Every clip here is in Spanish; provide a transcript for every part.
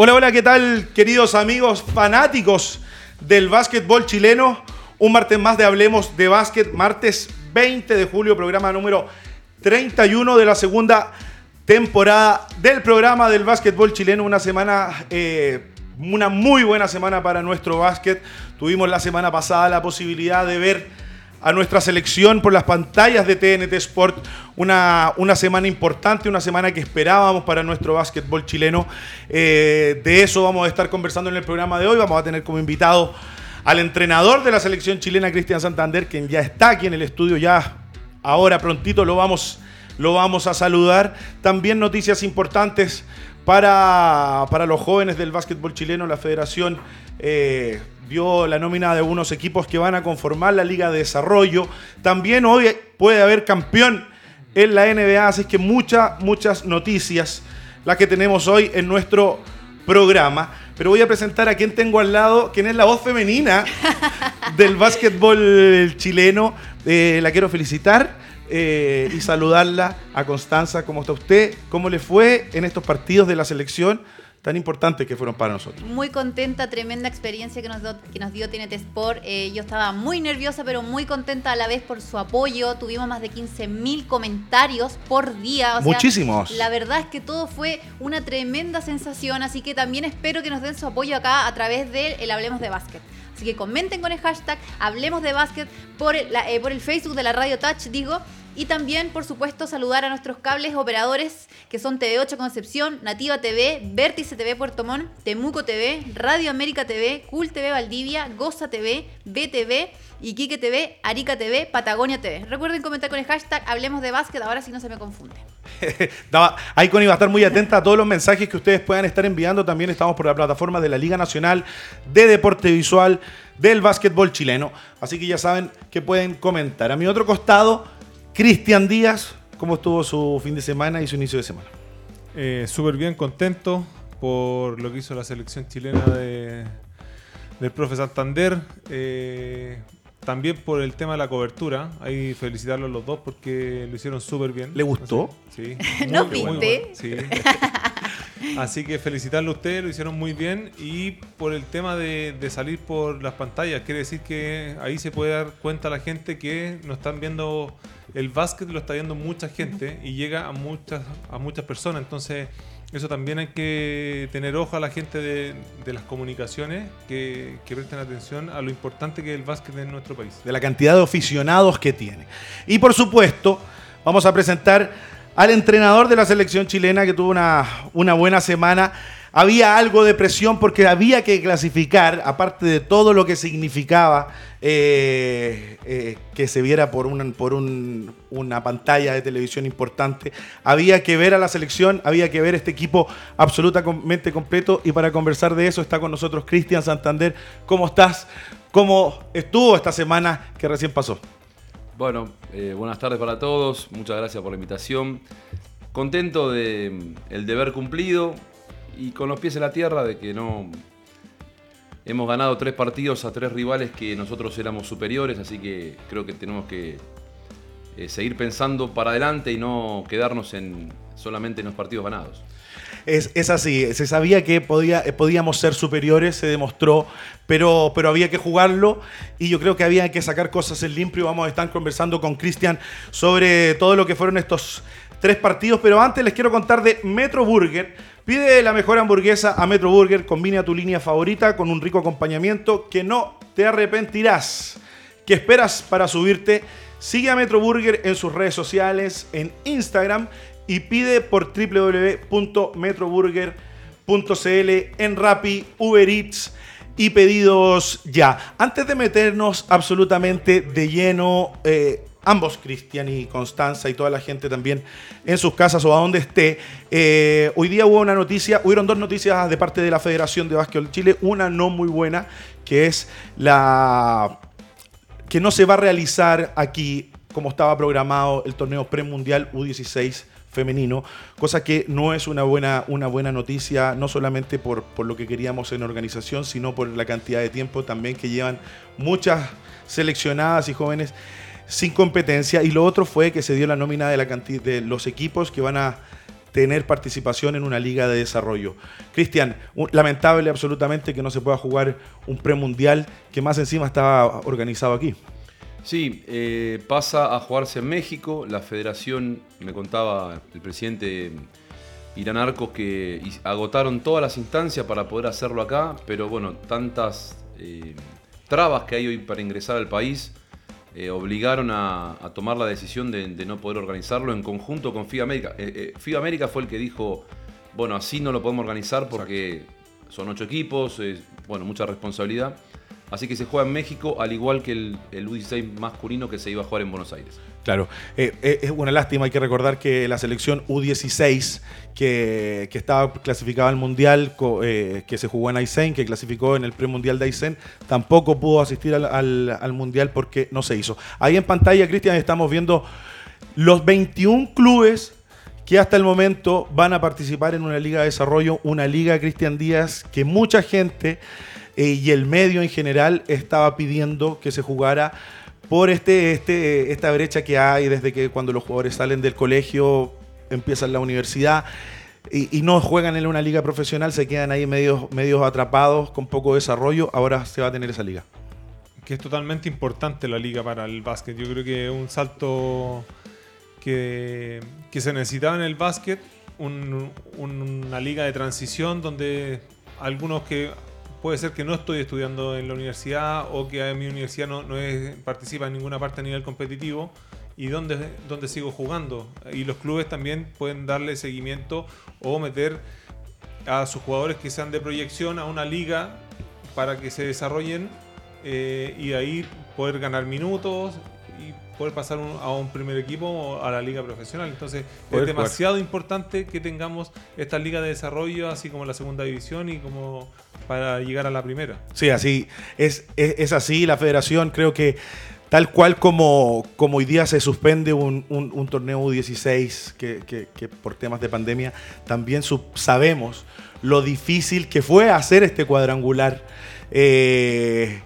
Hola, hola, ¿qué tal, queridos amigos fanáticos del básquetbol chileno? Un martes más de Hablemos de Básquet, martes 20 de julio, programa número 31 de la segunda temporada del programa del básquetbol chileno. Una semana, eh, una muy buena semana para nuestro básquet. Tuvimos la semana pasada la posibilidad de ver a nuestra selección por las pantallas de TNT Sport. Una, una semana importante, una semana que esperábamos para nuestro básquetbol chileno. Eh, de eso vamos a estar conversando en el programa de hoy. Vamos a tener como invitado al entrenador de la selección chilena, Cristian Santander, quien ya está aquí en el estudio, ya ahora prontito lo vamos, lo vamos a saludar. También noticias importantes para, para los jóvenes del básquetbol chileno, la federación. Eh, dio la nómina de unos equipos que van a conformar la Liga de Desarrollo. También hoy puede haber campeón en la NBA, así que muchas, muchas noticias las que tenemos hoy en nuestro programa. Pero voy a presentar a quien tengo al lado, quien es la voz femenina del básquetbol chileno. Eh, la quiero felicitar eh, y saludarla a Constanza. ¿Cómo está usted? ¿Cómo le fue en estos partidos de la selección? Tan importantes que fueron para nosotros. Muy contenta, tremenda experiencia que nos, dio, que nos dio TNT Sport. Eh, yo estaba muy nerviosa, pero muy contenta a la vez por su apoyo. Tuvimos más de 15.000 comentarios por día. Muchísimos. La verdad es que todo fue una tremenda sensación, así que también espero que nos den su apoyo acá a través del el Hablemos de Básquet. Así que comenten con el hashtag Hablemos de Básquet por el, eh, por el Facebook de la Radio Touch, digo, y también, por supuesto, saludar a nuestros cables operadores que son TV8 Concepción, Nativa TV, Vértice TV Puerto Montt, Temuco TV, Radio América TV, Cool TV Valdivia, Goza TV, BTV, Iquique TV, Arica TV, Patagonia TV. Recuerden comentar con el hashtag Hablemos de Básquet, ahora si no se me confunde. Icon iba a estar muy atenta a todos los mensajes que ustedes puedan estar enviando. También estamos por la plataforma de la Liga Nacional de Deporte Visual del Básquetbol Chileno. Así que ya saben que pueden comentar. A mi otro costado Cristian Díaz, ¿cómo estuvo su fin de semana y su inicio de semana? Eh, Súper bien, contento por lo que hizo la selección chilena de, del profe Santander. Eh, también por el tema de la cobertura. Ahí felicitarlos los dos porque lo hicieron súper bien. ¿Le gustó? Sí. ¿No viste? sí. Así que felicitarlo a ustedes, lo hicieron muy bien. Y por el tema de, salir por las pantallas, quiere decir que ahí se puede dar cuenta la gente que nos están viendo el básquet, lo está viendo mucha gente y llega a muchas, a muchas personas. Entonces, eso también hay que tener ojo a la gente de, las comunicaciones que, que, presten atención a lo importante que es el básquet en nuestro país. De la cantidad de aficionados que tiene. Y por supuesto, vamos a presentar al entrenador de la selección chilena que tuvo una, buena semana. Había algo de presión porque había que clasificar, aparte de todo lo que significaba eh, eh, que se viera por, una, por una pantalla de televisión importante. Había que ver a la selección, había que ver este equipo absolutamente completo. Y para conversar de eso está con nosotros Cristian Santander. ¿Cómo estás? ¿Cómo estuvo esta semana que recién pasó? Bueno, eh, buenas tardes para todos, muchas gracias por la invitación. Contento de mm, el deber cumplido y con los pies en la tierra de que no hemos ganado tres partidos a tres rivales que nosotros éramos superiores, así que creo que tenemos que eh, seguir pensando para adelante y no quedarnos en solamente en los partidos ganados. Es, así, se sabía que podía, eh, podíamos ser superiores, se demostró, pero, pero había que jugarlo y yo creo que había que sacar cosas en limpio. Vamos a estar conversando con Cristian sobre todo lo que fueron estos tres partidos, pero antes les quiero contar de Metro Burger. Pide la mejor hamburguesa a Metro Burger, combina tu línea favorita con un rico acompañamiento que no te arrepentirás. ¿Qué esperas para subirte? Sigue a Metro Burger en sus redes sociales, en Instagram y pide por www.metroburger.cl en Rappi, Uber Eats y pedidos ya. Antes de meternos absolutamente de lleno, eh, ambos, Cristian y Constanza y toda la gente también en sus casas o a donde esté, eh, hoy día hubo una noticia, hubieron dos noticias de parte de la Federación de Básquetbol Chile, una no muy buena, que es la que no se va a realizar aquí como estaba programado el torneo premundial U16 femenino, cosa que no es una buena, una buena noticia, no solamente por, por lo que queríamos en organización, sino por la cantidad de tiempo también que llevan muchas seleccionadas y jóvenes sin competencia. Y lo otro fue que se dio la nómina de, la de los equipos que van a tener participación en una liga de desarrollo. Cristian, lamentable absolutamente que no se pueda jugar un premundial que más encima estaba organizado aquí. Sí, eh, pasa a jugarse en México. La federación, me contaba el presidente Irán Arcos, que agotaron todas las instancias para poder hacerlo acá, pero bueno, tantas eh, trabas que hay hoy para ingresar al país eh, obligaron a, tomar la decisión de, no poder organizarlo en conjunto con FIBA América. FIBA América fue el que dijo, bueno, así no lo podemos organizar porque son ocho equipos, bueno, mucha responsabilidad. Así que se juega en México, al igual que el, U16 masculino que se iba a jugar en Buenos Aires. Claro, eh, eh, es una lástima, hay que recordar que la selección U16 que, estaba clasificada al Mundial, eh, que se jugó en Aysén, que clasificó en el premundial de Aysén, tampoco pudo asistir al, Mundial porque no se hizo. Ahí en pantalla, Cristian, estamos viendo los 21 clubes que hasta el momento van a participar en una liga de desarrollo, una liga Cristian Díaz que mucha gente eh, y el medio en general estaba pidiendo que se jugara por este, este, esta brecha que hay desde que cuando los jugadores salen del colegio, empiezan la universidad y, no juegan en una liga profesional, se quedan ahí medios, atrapados con poco desarrollo, ahora se va a tener esa liga. Que es totalmente importante la liga para el básquet. Yo creo que un salto que, que se necesitaba en el básquet, una liga de transición donde algunos que puede ser que no estoy estudiando en la universidad o que mi universidad no, no participa en ninguna parte a nivel competitivo y dónde, dónde sigo jugando. Y los clubes también pueden darle seguimiento o meter a sus jugadores que sean de proyección a una liga para que se desarrollen eh, y ahí poder ganar minutos poder pasar a un primer equipo o a la liga profesional. Entonces es demasiado importante que tengamos esta liga de desarrollo, así como la segunda división y como para llegar a la primera. Sí, así es, es, así. La federación creo que tal cual como, como hoy día se suspende un, un, torneo U16 que, que, por temas de pandemia, también sabemos lo difícil que fue hacer este cuadrangular. Eh,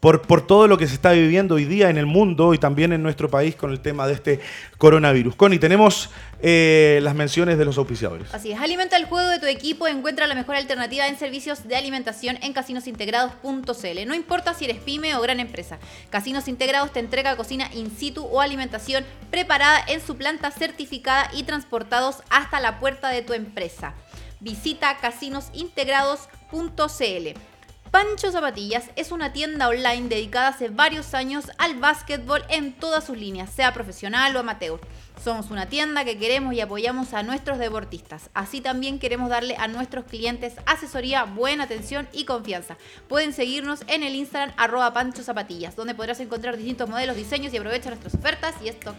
por, todo lo que se está viviendo hoy día en el mundo y también en nuestro país con el tema de este coronavirus. Connie, tenemos eh, las menciones de los auspiciadores. Así es, alimenta el juego de tu equipo, encuentra la mejor alternativa en servicios de alimentación en casinosintegrados.cl. No importa si eres pyme o gran empresa, Casinos Integrados te entrega cocina in situ o alimentación preparada en su planta certificada y transportados hasta la puerta de tu empresa. Visita casinosintegrados.cl. Pancho Zapatillas es una tienda online dedicada hace varios años al básquetbol en todas sus líneas, sea profesional o amateur. Somos una tienda que queremos y apoyamos a nuestros deportistas. Así también queremos darle a nuestros clientes asesoría, buena atención y confianza. Pueden seguirnos en el Instagram arroba Pancho Zapatillas, donde podrás encontrar distintos modelos, diseños y aprovechar nuestras ofertas y stock.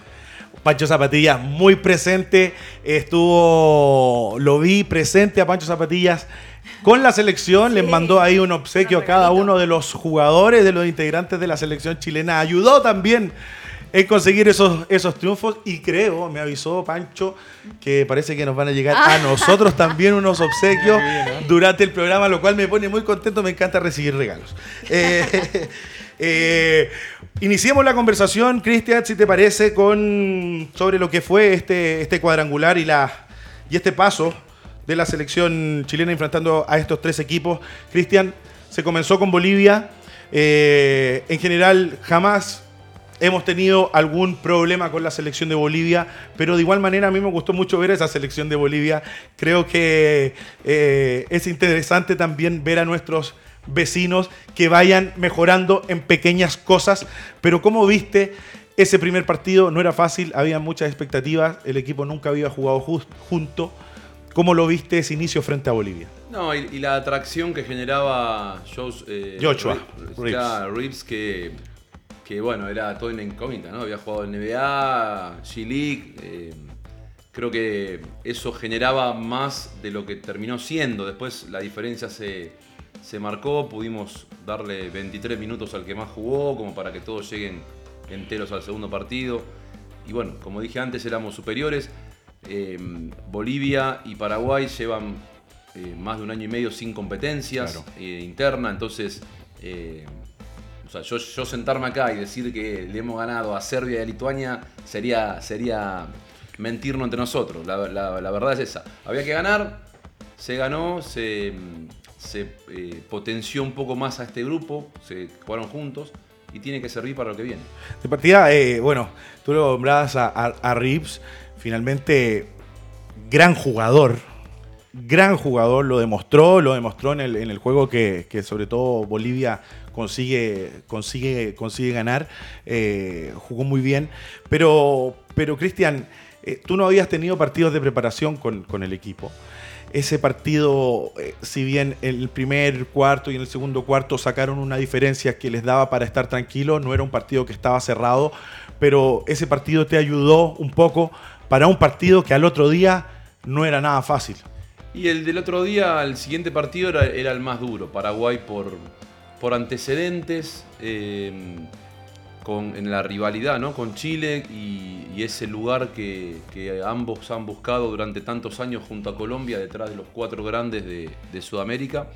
Pancho Zapatillas muy presente, estuvo, lo vi presente a Pancho Zapatillas con la selección, les mandó ahí un obsequio a cada uno de los jugadores, de los integrantes de la selección chilena. Ayudó también en conseguir esos, esos triunfos y creo, me avisó Pancho, que parece que nos van a llegar a ah. nosotros también unos obsequios durante el programa, lo cual me pone muy contento, me encanta recibir regalos. Eh, eh, iniciemos la conversación, Cristian, si te parece, con, sobre lo que fue este, este cuadrangular y, la, y este paso de la selección chilena enfrentando a estos tres equipos. Cristian, se comenzó con Bolivia. Eh, en general, jamás hemos tenido algún problema con la selección de Bolivia, pero de igual manera a mí me gustó mucho ver esa selección de Bolivia. Creo que eh, es interesante también ver a nuestros vecinos que vayan mejorando en pequeñas cosas, pero como viste, ese primer partido no era fácil, había muchas expectativas, el equipo nunca había jugado junto. ¿Cómo lo viste ese inicio frente a Bolivia? No, y, la atracción que generaba eh, Joshua Reeves, que, que, bueno, era todo en incógnita, ¿no? Había jugado en NBA, G-League. Eh, creo que eso generaba más de lo que terminó siendo. Después la diferencia se, se marcó, pudimos darle 23 minutos al que más jugó, como para que todos lleguen enteros al segundo partido. Y bueno, como dije antes, éramos superiores. Em, Bolivia y Paraguay llevan eh, más de un año y medio sin competencias eh, interna, entonces eh, yo, sentarme acá y decir que le hemos ganado a Serbia y a Lituania sería, sería mentirnos entre nosotros. La, la- la verdad es esa. Había que ganar, se ganó, se, se, potenció un poco más a este grupo, se jugaron juntos y tiene que servir para lo que viene. De partida, eh, bueno, tú lo nombrabas a, a, finalmente gran jugador, gran jugador, lo demostró, lo demostró en el, en el juego que, que sobre todo Bolivia consigue, consigue, consigue ganar, eh, jugó muy bien, pero, pero Cristian, eh, tú no habías tenido partidos de preparación con, con el equipo. Ese partido, eh, si bien en el primer cuarto y en el segundo cuarto sacaron una diferencia que les daba para estar tranquilos, no era un partido que estaba cerrado, pero ese partido te ayudó un poco para un partido que al otro día no era nada fácil. Y el del otro día, el siguiente partido era, el más duro. Paraguay por, por antecedentes, eh, con, en la rivalidad ¿no? con Chile y, y ese lugar que, que ambos han buscado durante tantos años junto a Colombia, detrás de los cuatro grandes de, de Sudamérica.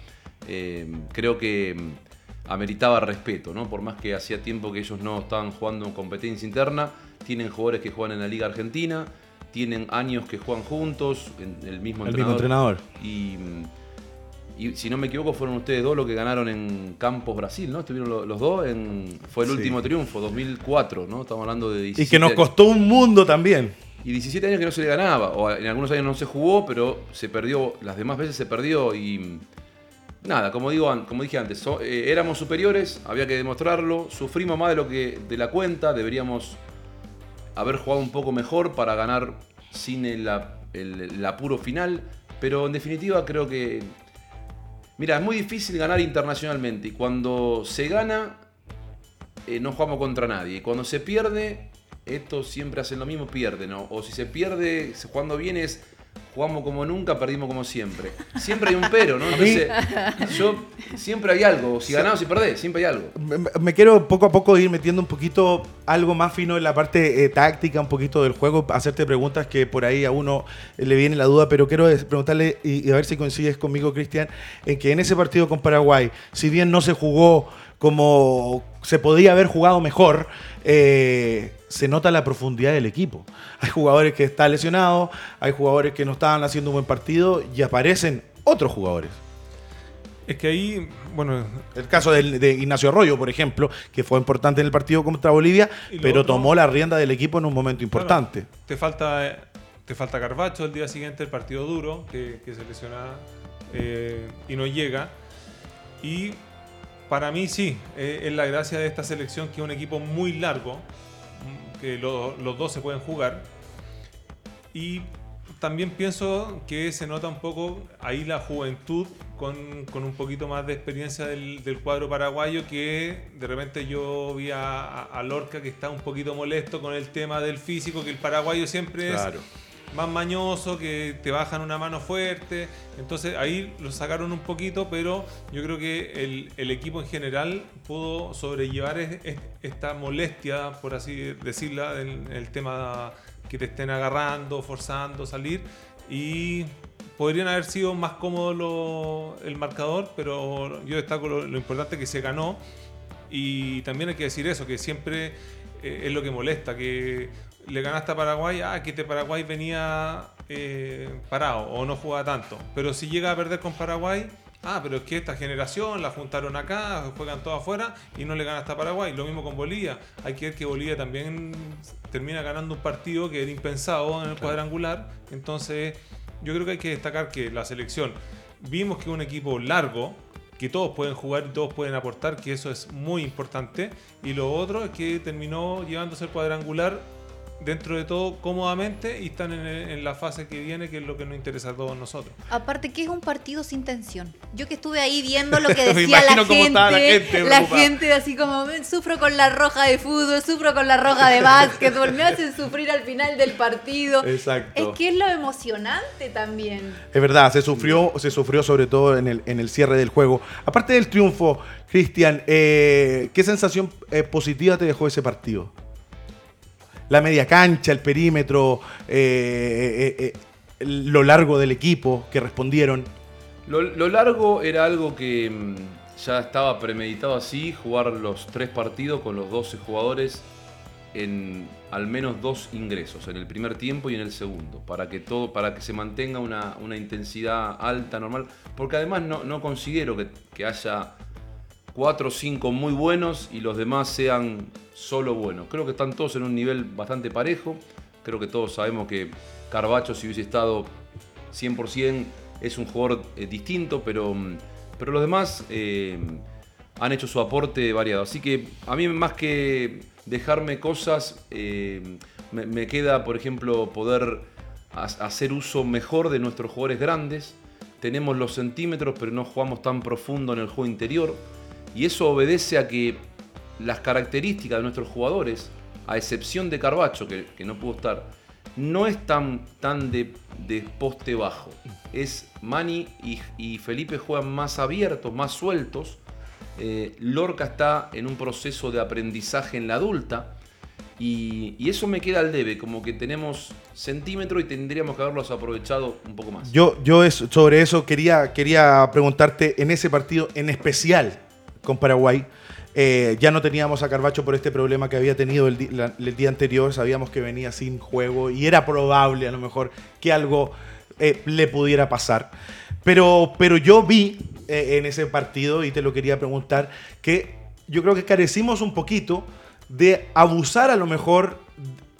Eh, creo que mm, ameritaba respeto, ¿no? por más que hacía tiempo que ellos no estaban jugando en competencia interna. Tienen jugadores que juegan en la Liga Argentina, tienen años que juegan juntos, en el mismo El mismo entrenador. entrenador. Y, y si no me equivoco, fueron ustedes dos los que ganaron en Campos Brasil, ¿no? Estuvieron lo- los dos. En, fue el Sí. último triunfo, 2004, ¿no? Estamos hablando de 17 Y que nos costó un mundo también. Y 17 años que no se le ganaba. O en algunos años no se jugó, pero se perdió. Las demás veces se perdió y. Nada, como, digo, como dije antes, so- eh, éramos superiores, había que demostrarlo. Sufrimos más de lo que de la cuenta. Deberíamos haber jugado un poco mejor para ganar sin el- el apuro final. Pero en definitiva creo que... Mira, es muy difícil ganar internacionalmente y cuando se gana eh, no jugamos contra nadie. Y cuando se pierde, estos siempre hacen lo mismo, pierden. ¿no? O si se pierde, jugando bien es jugamos como nunca, perdimos como siempre. Siempre hay un pero, ¿no? Entonces, yo siempre hay algo. Si ganamos y perdés, siempre hay algo. Me, me quiero poco a poco ir metiendo un poquito algo más fino en la parte eh, táctica, un poquito del juego, hacerte preguntas que por ahí a uno le viene la duda, pero quiero preguntarle y, y a ver si coincides conmigo, Cristian, en que en ese partido con Paraguay, si bien no se jugó como se podía haber jugado mejor, eh, se nota la profundidad del equipo. Hay jugadores que están lesionados, hay jugadores que no estaban haciendo un buen partido y aparecen otros jugadores. Es que ahí, bueno, El caso de, Ignacio Arroyo, por ejemplo, que fue importante en el partido contra Bolivia, pero otro- tomó la rienda del equipo en un momento importante. Claro, te falta te falta Carvacho el día siguiente, el partido duro, que, que se lesiona eh, y no llega. Y para mí sí, eh, es la gracia de esta selección que es un equipo muy largo, mm, que lo- los dos se pueden jugar. Y también pienso que se nota un poco ahí la juventud con, con un poquito más de experiencia del, del cuadro paraguayo que de repente yo vi a, a- Lorca que está un poquito molesto con el tema del físico, que el paraguayo siempre es más mañoso, que te bajan una mano fuerte. Entonces ahí lo sacaron un poquito, pero yo creo que el, equipo en general pudo sobrellevar es- es- esta molestia, por así decirla, en el tema que te estén agarrando, forzando, salir. Y podrían haber sido más cómodos lo- el marcador, pero yo destaco lo, lo importante que se ganó. Y también hay que decir eso, que siempre eh, es lo que molesta, que le ganaste a Paraguay, ah, que este Paraguay venía eh, parado o no jugaba tanto. Pero si llega a perder con Paraguay, ah, pero es que esta generación la juntaron acá, juegan todos afuera y no le ganaste a Paraguay. Lo mismo con Bolivia. Hay que ver que Bolivia también termina ganando un partido que era impensado en el cuadrangular. Entonces, yo creo que hay que destacar que la selección, vimos que es un equipo largo, que todos pueden jugar y todos pueden aportar, que eso es muy importante. Y lo otro es que terminó llevándose el cuadrangular dentro de todo cómodamente y están en, en la fase que viene, que es lo que nos interesa a todos nosotros. Aparte que es un partido sin tensión. Yo que estuve ahí viendo lo que Me decía la imagino cómo gente, estaba la gente la gente así como "Ven, sufro con la roja de fútbol, sufro con la roja de básquetbol, me hacen sufrir al final del partido. Exacto. Es que es lo emocionante también. Es verdad, se sufrió, se sufrió sobre todo en el, en el cierre del juego. Aparte del triunfo, Cristian, eh, ¿qué sensación eh, positiva te dejó ese partido? La media cancha, el perímetro, eh, eh, eh, lo largo del equipo que respondieron. Lo, largo era algo que mm, ya estaba premeditado así, jugar los tres partidos con los 12 jugadores en al menos dos ingresos, en el primer tiempo y en el segundo, para que todo, para que se mantenga una, una intensidad alta, normal, porque además no, no considero que, que haya cuatro o cinco muy buenos y los demás sean solo buenos. Creo que están todos en un nivel bastante parejo. Creo que todos sabemos que Carbacho, si hubiese estado 100%, es un jugador eh, distinto, pero, mm, pero los demás eh, han hecho su aporte variado. Así que a mí, más que dejarme cosas, eh, me, queda, por ejemplo, poder ha- hacer uso mejor de nuestros jugadores grandes. Tenemos los centímetros, pero no jugamos tan profundo en el juego interior. Y eso obedece a que las características de nuestros jugadores, a excepción de Carbacho, que, no pudo estar, no es tan, tan de, poste bajo. Es Mani y, Felipe juegan más abiertos, más sueltos. Eh, Lorca está en un proceso de aprendizaje en la adulta. Y, y eso me queda al debe, como que tenemos centímetro y tendríamos que haberlos aprovechado un poco más. Yo, yo es, sobre eso quería, quería preguntarte en ese partido en especial con Paraguay. Eh, ya no teníamos a Carbacho por este problema que había tenido el, día anterior. Sabíamos que venía sin juego y era probable a lo mejor que algo eh, le pudiera pasar. Pero, pero yo vi eh, en ese partido, y te lo quería preguntar, que yo creo que carecimos un poquito de abusar a lo mejor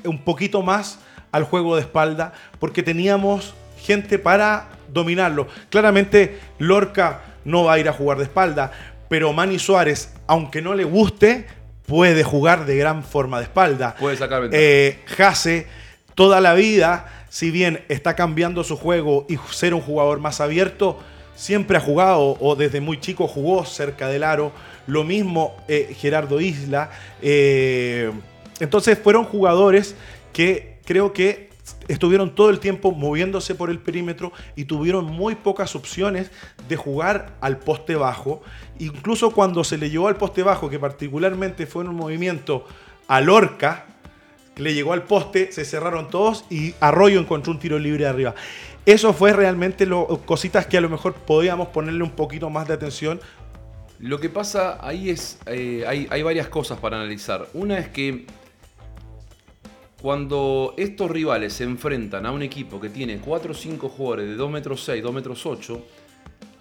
un poquito más al juego de espalda, porque teníamos gente para dominarlo. Claramente Lorca no va a ir a jugar de espalda, pero Manny Suárez, aunque no le guste, puede jugar de gran forma de espalda. Puede sacar ventaja. Eh, toda la vida, si bien está cambiando su juego y ser un jugador más abierto, siempre ha jugado o desde muy chico jugó cerca del aro. Lo mismo eh, Gerardo Isla. Eh, entonces fueron jugadores que creo que estuvieron todo el tiempo moviéndose por el perímetro y tuvieron muy pocas opciones de jugar al poste bajo. Incluso cuando se le llegó al poste bajo, que particularmente fue en un movimiento a Lorca, que le llegó al poste, se cerraron todos y Arroyo encontró un tiro libre arriba. Eso fue realmente lo, cositas que a lo mejor podíamos ponerle un poquito más de atención. Lo que pasa ahí es, eh, hay, hay varias cosas para analizar. Una es que cuando estos rivales se enfrentan a un equipo que tiene 4 o 5 jugadores de 2 metros 6, 2 metros 8,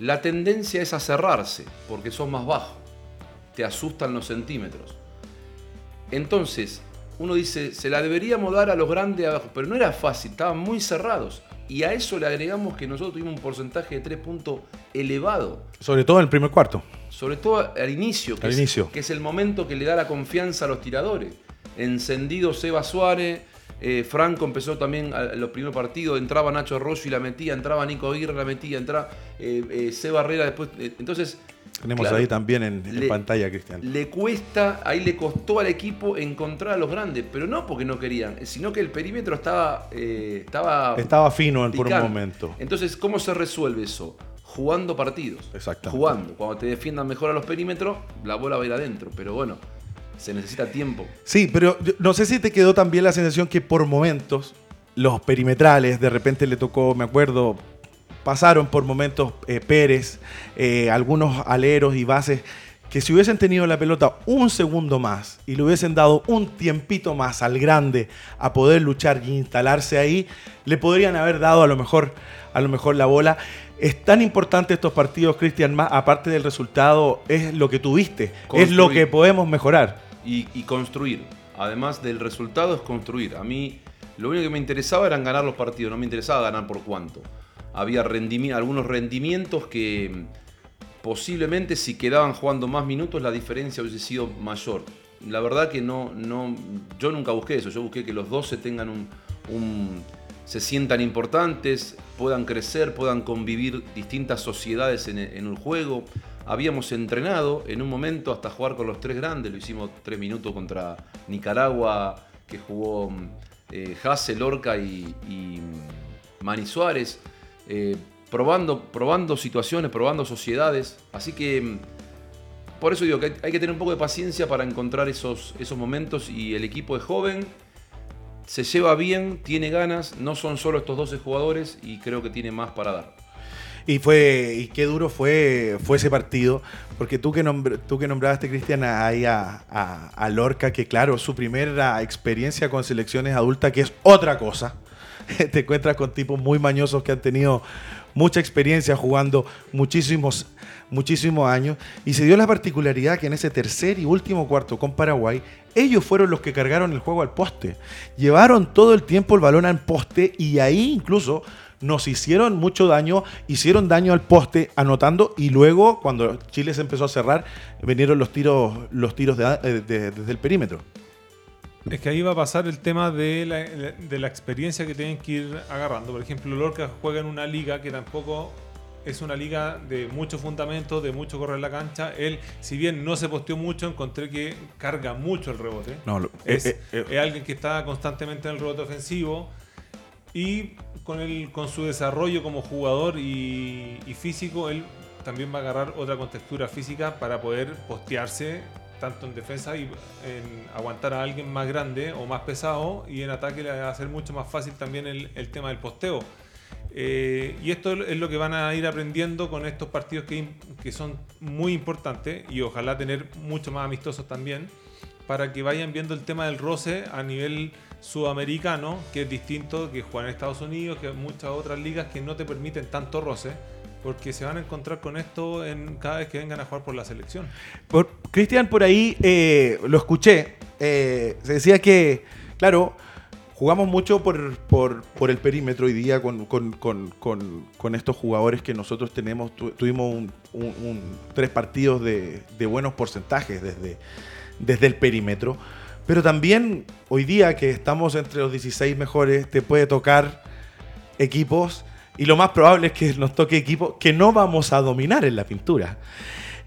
la tendencia es a cerrarse, porque son más bajos. Te asustan los centímetros. Entonces, uno dice, se la deberíamos dar a los grandes abajo, pero no era fácil, estaban muy cerrados. Y a eso le agregamos que nosotros tuvimos un porcentaje de 3 puntos elevado Sobre todo en el primer cuarto. sobre todo al inicio, que, Al es, inicio. que es el momento que le da la confianza a los tiradores. Encendido Seba Suárez, eh, Franco empezó también a, a los primeros partidos, entraba Nacho Arroyo y la metía, entraba Nico Aguirre la metía, entraba eh, eh, Seba Herrera después. entonces, Tenemos claro, ahí también en, en Le- pantalla, Cristian. le cuesta, ahí le costó al equipo encontrar a los grandes, pero no porque no querían, sino que el perímetro estaba, estaba Estaba fino en- por un momento. Entonces, ¿cómo se resuelve eso? Jugando partidos. Exactamente. Jugando. Cuando te defiendan mejor a los perímetros, la bola va a ir adentro. Pero bueno, se necesita tiempo. Sí, pero no sé si te quedó también la sensación que por momentos los perimetrales, de repente le tocó, me acuerdo, pasaron por momentos eh, Pérez, eh, algunos aleros y bases, que si hubiesen tenido la pelota un segundo más y le hubiesen dado un tiempito más al grande a poder luchar y instalarse ahí, le podrían haber dado a lo mejor, a lo mejor la bola. Es tan importante estos partidos, Cristian, más aparte del resultado, es lo que tuviste, es lo que podemos mejorar. Y, construir. Además del resultado, es construir. A mí, lo único que me interesaba eran ganar los partidos. No me interesaba ganar por cuánto. Había algunos rendimientos que mm, posiblemente si quedaban jugando más minutos la diferencia hubiese sido mayor. La verdad que no, no, yo nunca busqué eso. Yo busqué que los 12 tengan un, un- se sientan importantes, puedan crecer, puedan convivir distintas sociedades en, en el juego. Habíamos entrenado en un momento hasta jugar con los tres grandes, lo hicimos tres minutos contra Nicaragua, que jugó mm, eh, Hasse, Lorca y, mm, Mani Suárez, eh, probando, probando situaciones, probando sociedades. Así que mm, por eso digo que hay, hay que tener un poco de paciencia para encontrar esos, esos momentos y el equipo es joven, se lleva bien, tiene ganas, no son solo estos 12 jugadores y creo que tiene más para dar. Y fue y qué duro fue, fue ese partido, porque tú que, tú que nombraste, Cristian, ahí a, a, Lorca, que claro, su primera experiencia con selecciones adultas, que es otra cosa. Te encuentras con tipos muy mañosos que han tenido mucha experiencia jugando muchísimos, muchísimos años. Y se dio la particularidad que en ese tercer y último cuarto con Paraguay, ellos fueron los que cargaron el juego al poste. Llevaron todo el tiempo el balón al poste y ahí incluso nos hicieron mucho daño, hicieron daño al poste anotando y luego cuando Chile se empezó a cerrar vinieron los tiros, los tiros eh, desde el perímetro. Es que ahí va a pasar el tema de la, experiencia que tienen que ir agarrando. Por ejemplo, Lorca juega en una liga que tampoco es una liga de mucho fundamento, de mucho correr la cancha. Él, si bien no se posteó mucho, encontré que carga mucho el rebote. No, es, eh, eh, es, alguien que está constantemente en el rebote ofensivo y con, el, con su desarrollo como jugador y, físico, él también va a agarrar otra contextura física para poder postearse tanto en defensa y aguantar a alguien más grande o más pesado y en ataque le va a hacer mucho más fácil también el, el tema del posteo. Eh, y esto es lo que van a ir aprendiendo con estos partidos que, que, son muy importantes y ojalá tener mucho más amistosos también para que vayan viendo el tema del roce a nivel sudamericano, que es distinto que jugar en Estados Unidos, que muchas otras ligas que no te permiten tanto roce porque se van a encontrar con esto en cada vez que vengan a jugar por la selección. Por, Cristian, por ahí eh, lo escuché, eh, se decía que, claro, jugamos mucho por, por, el perímetro hoy día con, con, estos jugadores que nosotros tenemos, tuvimos tres partidos de, de, buenos porcentajes desde, desde el perímetro, pero también hoy día que estamos entre los 16 mejores, te puede tocar equipos y lo más probable es que nos toque equipo que no vamos a dominar en la pintura.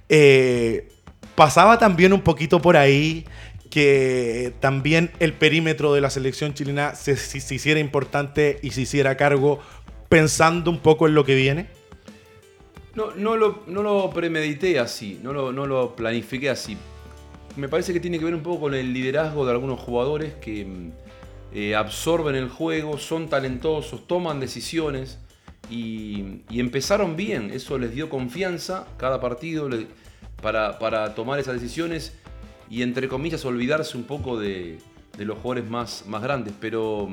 Eh, pasaba también un poquito por ahí que también el perímetro de la selección chilena se, hiciera importante y se hiciera cargo pensando un poco en lo que viene? No, no, lo, no lo premedité así, no lo, no lo planifiqué así. Me parece que tiene que ver un poco con el liderazgo de algunos jugadores que mm, eh, absorben el juego, son talentosos, toman decisiones y, empezaron bien, eso les dio confianza cada partido para, tomar esas decisiones y entre comillas olvidarse un poco de, los jugadores más, más grandes. Pero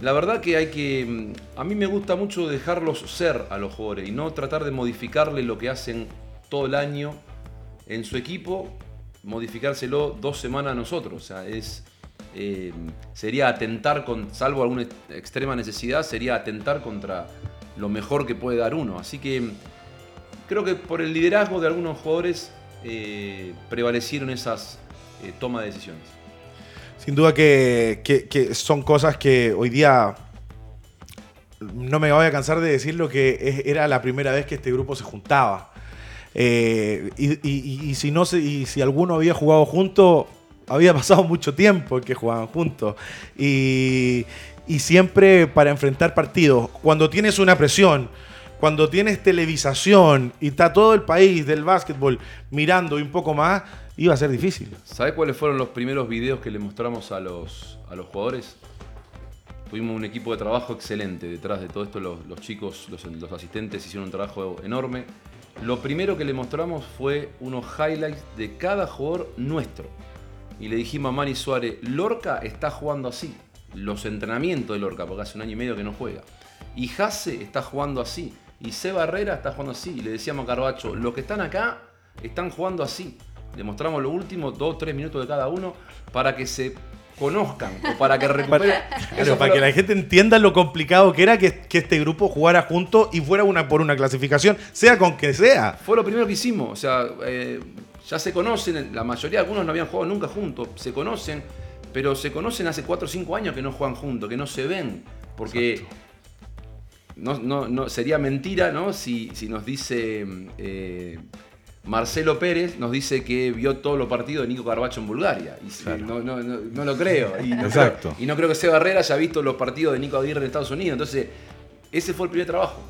la verdad que hay que. A mí me gusta mucho dejarlos ser a los jugadores y no tratar de modificarle lo que hacen todo el año en su equipo, modificárselo dos semanas a nosotros. O sea, es. Eh, sería atentar con, salvo alguna extrema necesidad, sería atentar contra, lo mejor que puede dar uno. Así que creo que por el liderazgo de algunos jugadores eh, prevalecieron esas eh, tomas de decisiones. Sin duda que, son cosas que hoy día no me voy a cansar de decir lo que era la primera vez que este grupo se juntaba. Eh, y, si no y si alguno había jugado junto, había pasado mucho tiempo que jugaban juntos. Y, y siempre para enfrentar partidos. Cuando tienes una presión, cuando tienes televisación y está todo el país del básquetbol mirando y un poco más, iba a ser difícil. ¿Sabes cuáles fueron los primeros videos que le mostramos a los, a los jugadores? Tuvimos un equipo de trabajo excelente detrás de todo esto. Los, chicos, los, asistentes hicieron un trabajo enorme. Lo primero que le mostramos fue unos highlights de cada jugador nuestro. Y le dijimos a Manny Suárez, Lorca está jugando así los entrenamientos de Lorca, porque hace un año y medio que no juega. Y Jase está jugando así. Y C. Barrera está jugando así. Y le decíamos a Carbacho, los que están acá están jugando así. Demostramos los últimos 2-3 minutos de cada uno para que se conozcan o para que recuperen. para, que la gente entienda lo complicado que era que, este grupo jugara juntos y fuera una por una clasificación, sea con que sea. Fue lo primero que hicimos. O sea, eh, ya se conocen, la mayoría, algunos no habían jugado nunca juntos, se conocen pero se conocen hace 4 o 5 años que no juegan juntos, que no se ven, porque no, no, sería mentira ¿no? si, si nos dice eh, Marcelo Pérez, nos dice que vio todos los partidos de Nico Carbacho en Bulgaria. Y no, no, lo creo. Y Exacto. y no creo que Seba Barrera haya visto los partidos de Nico Aguirre en Estados Unidos. Entonces, ese fue el primer trabajo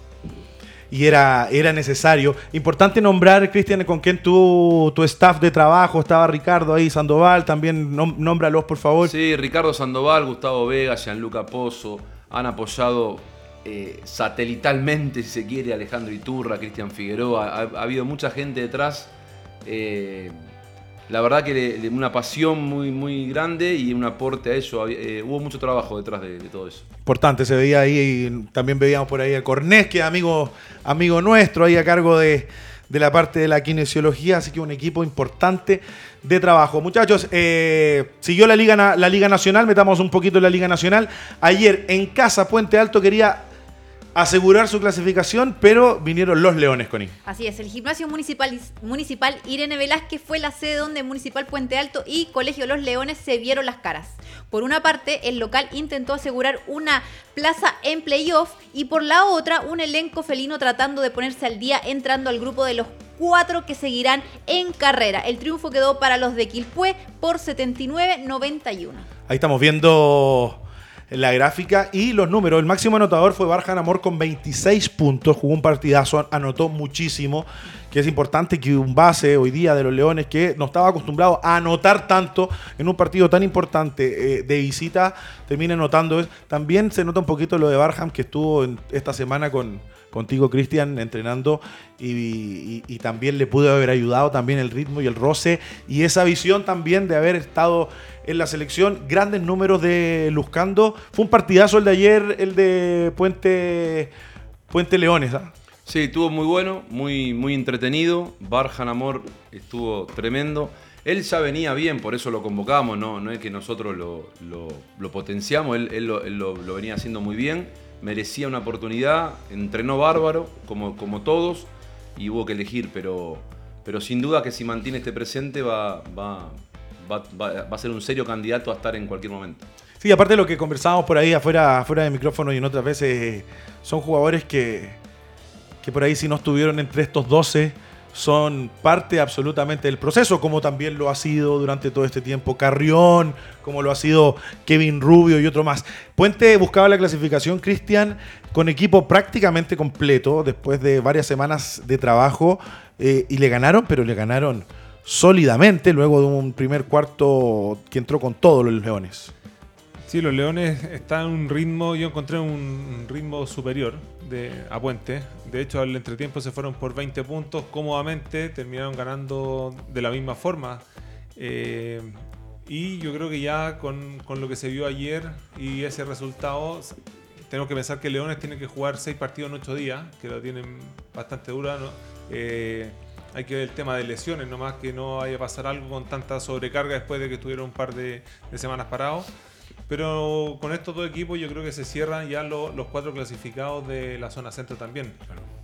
y era, era necesario. Importante nombrar, Cristian, con quién tu, tu staff de trabajo, estaba Ricardo ahí, Sandoval, también nómbralos, por favor. Sí, Ricardo Sandoval, Gustavo Vega, Gianluca Pozo, han apoyado eh, satelitalmente, si se quiere, Alejandro Iturra, Cristian Figueroa, ha, ha habido mucha gente detrás. eh, la verdad que le- una pasión muy, muy grande y un aporte a eso. Eh, hubo mucho trabajo detrás de, todo eso. Importante, se veía ahí, también veíamos por ahí a Cornés, que amigo, amigo nuestro, ahí a cargo de, de la parte de la kinesiología, así que un equipo importante de trabajo. Muchachos, siguió la Liga, la Liga Nacional, metamos un poquito en la Liga Nacional. Ayer en casa Puente Alto quería asegurar su clasificación, pero vinieron los Leones, Connie. Así es, el gimnasio municipal, municipal Irene Velázquez fue la sede donde Municipal Puente Alto y Colegio Los Leones se vieron las caras. Por una parte, el local intentó asegurar una plaza en playoff y por la otra, un elenco felino tratando de ponerse al día entrando al grupo de los cuatro que seguirán en carrera. El triunfo quedó para los de Quilpué por 79-91. Ahí estamos viendo la gráfica y los números. El máximo anotador fue Barjan Amor con 26 puntos, jugó un partidazo, anotó muchísimo, que es importante que un base hoy día de los Leones que no estaba acostumbrado a anotar tanto en un partido tan importante eh, de visita, termine anotando. También se nota un poquito lo de Barham que estuvo en- esta semana con, contigo, Cristian, entrenando y, y- y también le pudo haber ayudado también el ritmo y el roce y esa visión también de haber estado en la selección, grandes números de Luzcando. Fue un partidazo el de ayer, el de Puente, Puente Leones. ¿ah? Sí, estuvo muy bueno, muy, muy entretenido. Barjan Amor estuvo tremendo. Él ya venía bien, por eso lo convocamos, no, no es que nosotros lo, lo- potenciamos, él, él lo, él lo- lo venía haciendo muy bien, merecía una oportunidad, entrenó bárbaro, como, como todos, y hubo que elegir, pero, pero sin duda que si mantiene este presente va, va, va, a ser un serio candidato a estar en cualquier momento. Sí, aparte de lo que conversábamos por ahí afuera, afuera de micrófono y en otras veces, son jugadores que, que por ahí si no estuvieron entre estos 12 son parte absolutamente del proceso, como también lo ha sido durante todo este tiempo Carrión, como lo ha sido Kevin Rubio y otro más. Puente buscaba la clasificación, Cristian, con equipo prácticamente completo, después de varias semanas de trabajo, eh, y le ganaron, pero le ganaron sólidamente, luego de un primer cuarto que entró con todos los Leones. Sí, los Leones están en un ritmo, yo encontré un ritmo superior de, a Puente. De hecho, al entretiempo se fueron por 20 puntos cómodamente, terminaron ganando de la misma forma. Eh, y yo creo que ya con, con lo que se vio ayer y ese resultado, tenemos que pensar que Leones tiene que jugar 6 partidos en 8 días, que lo tienen bastante dura. ¿no? Eh, hay que ver el tema de lesiones, nomás que no vaya a pasar algo con tanta sobrecarga después de que estuvieron un par de, de semanas parados. Pero con estos dos equipos yo creo que se cierran ya lo- los cuatro clasificados de la zona centro también.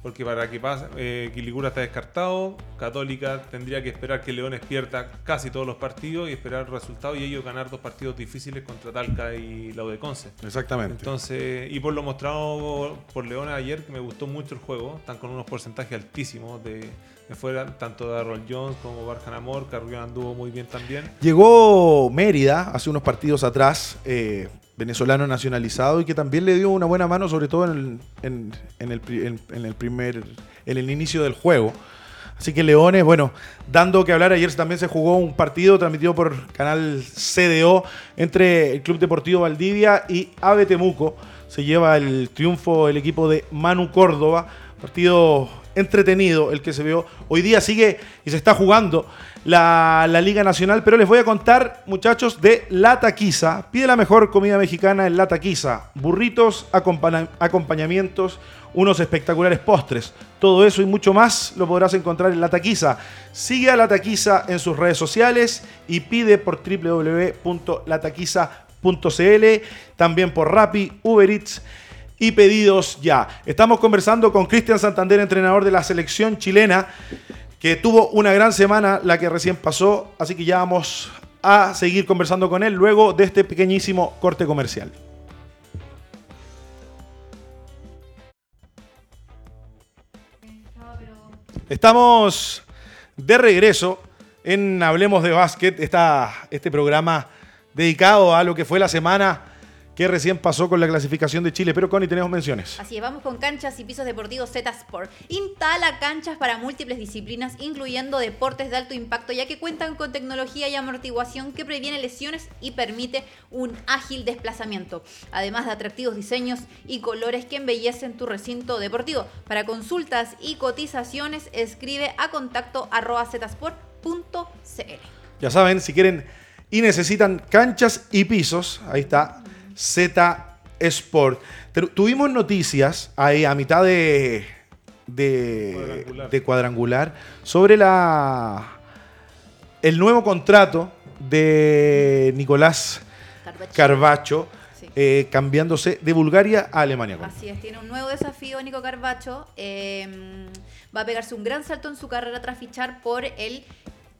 Porque para que pase, eh, Quilicura está descartado, Católica tendría que esperar que Leones pierda casi todos los partidos y esperar resultados y ellos ganar dos partidos difíciles contra Talca y la de Conce. Exactamente. Entonces, y por lo mostrado por Leones ayer, que me gustó mucho el juego, están con unos porcentajes altísimos de fuera, tanto Aaron Jones como Barjan Amor, Carrión anduvo muy bien también. Llegó Mérida hace unos partidos atrás, eh, venezolano nacionalizado, y que también le dio una buena mano, sobre todo en el, en el primer, en el inicio del juego. Así que Leones, bueno, dando que hablar, ayer también se jugó un partido transmitido por canal CDO entre el Club Deportivo Valdivia y Ave Temuco. Se lleva el triunfo el equipo de Manu Córdoba. Partido entretenido el que se vio. Hoy día sigue y se está jugando la, la Liga Nacional, pero les voy a contar, muchachos, de La Taquiza. Pide la mejor comida mexicana en La Taquiza. Burritos, acompaña- acompañamientos, unos espectaculares postres. Todo eso y mucho más lo podrás encontrar en La Taquiza. Sigue a La Taquiza en sus redes sociales y pide por www.lataquiza.cl, también por Rappi, Uber Eats y pedidos ya. Estamos conversando con Cristian Santander, entrenador de la selección chilena, que tuvo una gran semana, la que recién pasó, así que ya vamos a seguir conversando con él luego de este pequeñísimo corte comercial. Estamos de regreso en Hablemos de Básquet, este programa dedicado a lo que fue la semana que recién pasó con la clasificación de Chile. Pero Connie, tenemos menciones. Así es, vamos con canchas y pisos deportivos Z Sport. Instala canchas para múltiples disciplinas, incluyendo deportes de alto impacto, ya que cuentan con tecnología y amortiguación que previene lesiones y permite un ágil desplazamiento, además de atractivos diseños y colores que embellecen tu recinto deportivo. Para consultas y cotizaciones, escribe a contacto arroba zsport.cl. Ya saben, si quieren y necesitan canchas y pisos, ahí está Z Sport. Tuvimos noticias ahí a mitad de, de, cuadrangular. de cuadrangular sobre la el nuevo contrato de Nicolás Carbacho. Eh, cambiándose de Bulgaria a Alemania. Así es, tiene un nuevo desafío Nico Carbacho. Em, va a pegarse un gran salto en su carrera tras fichar por el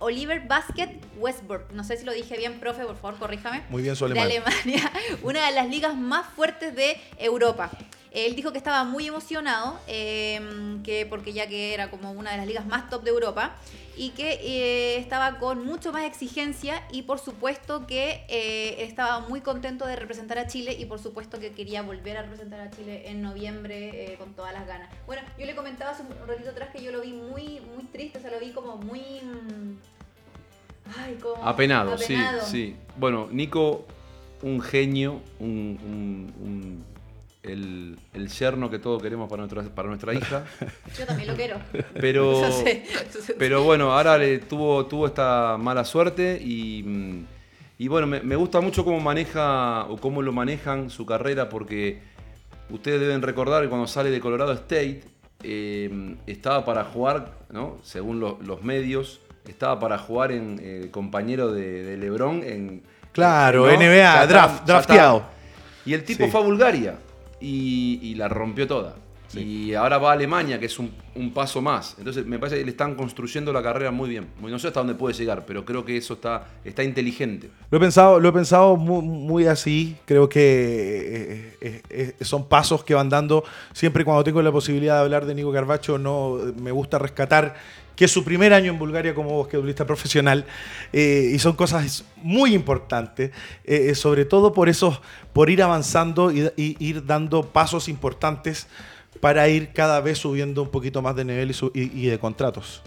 Oliver Basket Westbrook. No sé si lo dije bien, profe, por favor, corríjame. Muy bien su De Alemania, una de las ligas más fuertes de Europa. Él dijo que estaba muy emocionado, em, que porque ya que era como una de las ligas más top de Europa, y que eh, estaba con mucho más exigencia y por supuesto que eh, estaba muy contento de representar a Chile y por supuesto que quería volver a representar a Chile en noviembre eh, con todas las ganas. Bueno, yo le comentaba hace un ratito atrás que yo lo vi muy, muy triste, o sea, lo vi como muy... Mm, ay, como apenado, sí, sí. Bueno, Nico, un genio, un el, el yerno que todos queremos para nuestra, para nuestra hija. Yo también lo quiero. Pero, pero bueno, ahora le tuvo, tuvo esta mala suerte y, y bueno, me, me, gusta mucho cómo maneja o cómo lo manejan su carrera porque ustedes deben recordar que cuando sale de Colorado State eh, estaba para jugar, ¿no? según los medios, estaba para jugar en eh, compañero de, Lebron en... Claro, NBA, draft, drafteado. Y el tipo fue a Bulgaria y, la rompió toda. Y ahora va a Alemania, que es un, paso más. Entonces me parece que le están construyendo la carrera muy bien. No sé hasta dónde puede llegar, pero creo que eso está, está inteligente. Lo he pensado, lo he pensado muy, así. Creo que eh, eh, eh, son pasos que van dando. Siempre cuando tengo la posibilidad de hablar de Nico Carbacho, no, me gusta rescatar que es su primer año en Bulgaria como basquetbolista profesional, eh, y son cosas muy importantes, eh, eh, sobre todo por eso, por ir avanzando y, ir dando pasos importantes para ir cada vez subiendo un poquito más de nivel y, de contratos.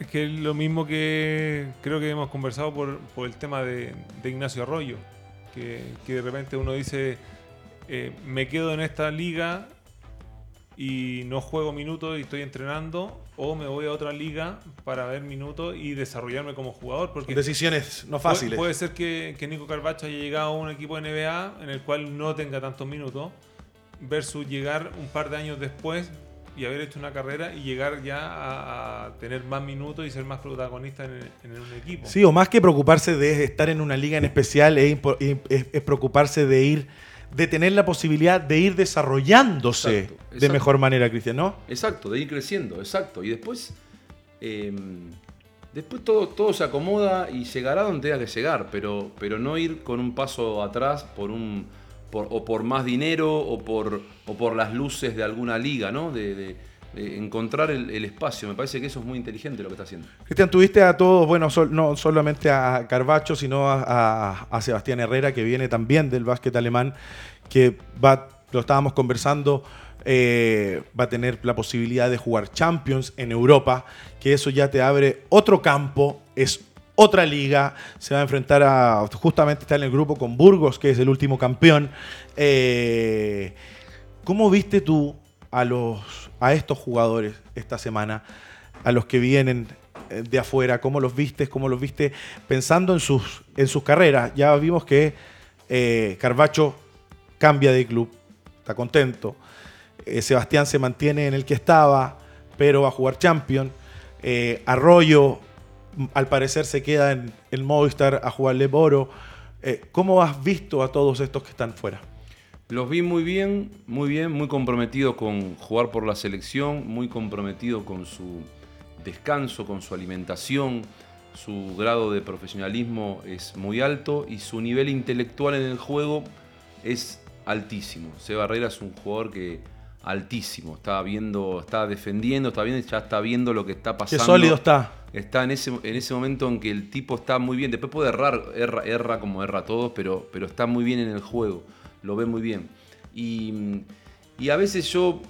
Es que es lo mismo que creo que hemos conversado por, el tema de, Ignacio Arroyo, que, de repente uno dice, me quedo en esta liga y no juego minutos y estoy entrenando, o me voy a otra liga para ver minutos y desarrollarme como jugador. Porque Decisiones no fáciles. Puede, ser que, Nico Carbacho haya llegado a un equipo de NBA en el cual no tenga tantos minutos, versus llegar un par de años después y haber hecho una carrera y llegar ya a, tener más minutos y ser más protagonista en, un equipo. Sí, o más que preocuparse de estar en una liga en especial, es preocuparse de ir de tener la posibilidad de ir desarrollándose de mejor manera, Cristian, ¿no? Exacto, de ir creciendo, exacto. Y después, em, después todo, todo se acomoda y llegará donde tenga que llegar, pero, pero no ir con un paso atrás por un, o por más dinero o por, o por las luces de alguna liga, ¿no? de encontrar el, espacio. Me parece que eso es muy inteligente lo que está haciendo. Cristian, tuviste a todos, bueno, no solamente a Carbacho, sino a, Sebastián Herrera, que viene también del básquet alemán, que va, lo estábamos conversando, eh, va a tener la posibilidad de jugar Champions en Europa, que eso ya te abre otro campo, es otra liga, se va a enfrentar a, justamente está en el grupo con Burgos, que es el último campeón. Eh, ¿Cómo viste tú a, estos jugadores esta semana, a los que vienen eh, de afuera, cómo los viste, cómo los viste pensando en sus, en sus carreras. Ya vimos que eh, Carbacho cambia de club, está contento. Eh, Sebastián se mantiene en el que estaba, pero va a jugar Champion. Arroyo, al parecer, se queda en el Movistar a jugar Leboro. ¿Cómo has visto a todos estos que están fuera? Los vi muy bien, muy bien, muy comprometidos con jugar por la selección, muy comprometidos con su descanso, con su alimentación, su grado de profesionalismo es muy alto y su nivel intelectual en el juego es altísimo. Seba Barrera es un jugador que altísimo, está viendo, está defendiendo, está viendo, ya está viendo lo que está pasando. Qué sólido está. está en ese, en ese momento en que el tipo está muy bien. Después puede errar, erra, erra como erra todos, pero, pero está muy bien en el juego. Lo ve muy bien. Y, y a veces yo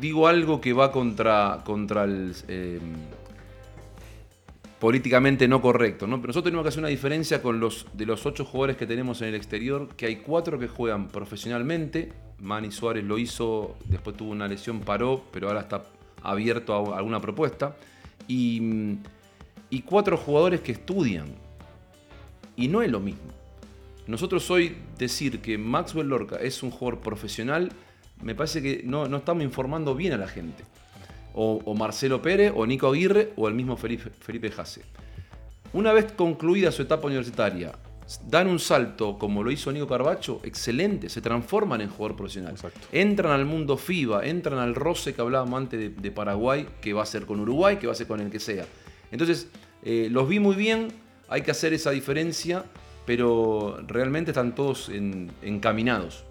digo algo que va contra, contra el. eh, políticamente no correcto, ¿no? Pero nosotros tenemos que hacer una diferencia con los de los ocho jugadores que tenemos en el exterior, que hay cuatro que juegan profesionalmente. Manny Suárez lo hizo, después tuvo una lesión, paró, pero ahora está abierto a alguna propuesta. Y, y cuatro jugadores que estudian. Y no es lo mismo. Nosotros hoy decir que Maxwell Lorca es un jugador profesional, me parece que no, no estamos informando bien a la gente o, o Marcelo Pérez, o Nico Aguirre, o el mismo Felipe, Felipe Jase. Una vez concluida su etapa universitaria, dan un salto como lo hizo Nico Carbacho, excelente, se transforman en jugador profesional. Exacto. Entran al mundo FIBA, entran al roce que hablábamos antes de, de Paraguay, que va a ser con Uruguay, que va a ser con el que sea. Entonces, eh, los vi muy bien, hay que hacer esa diferencia, pero realmente están todos en- encaminados.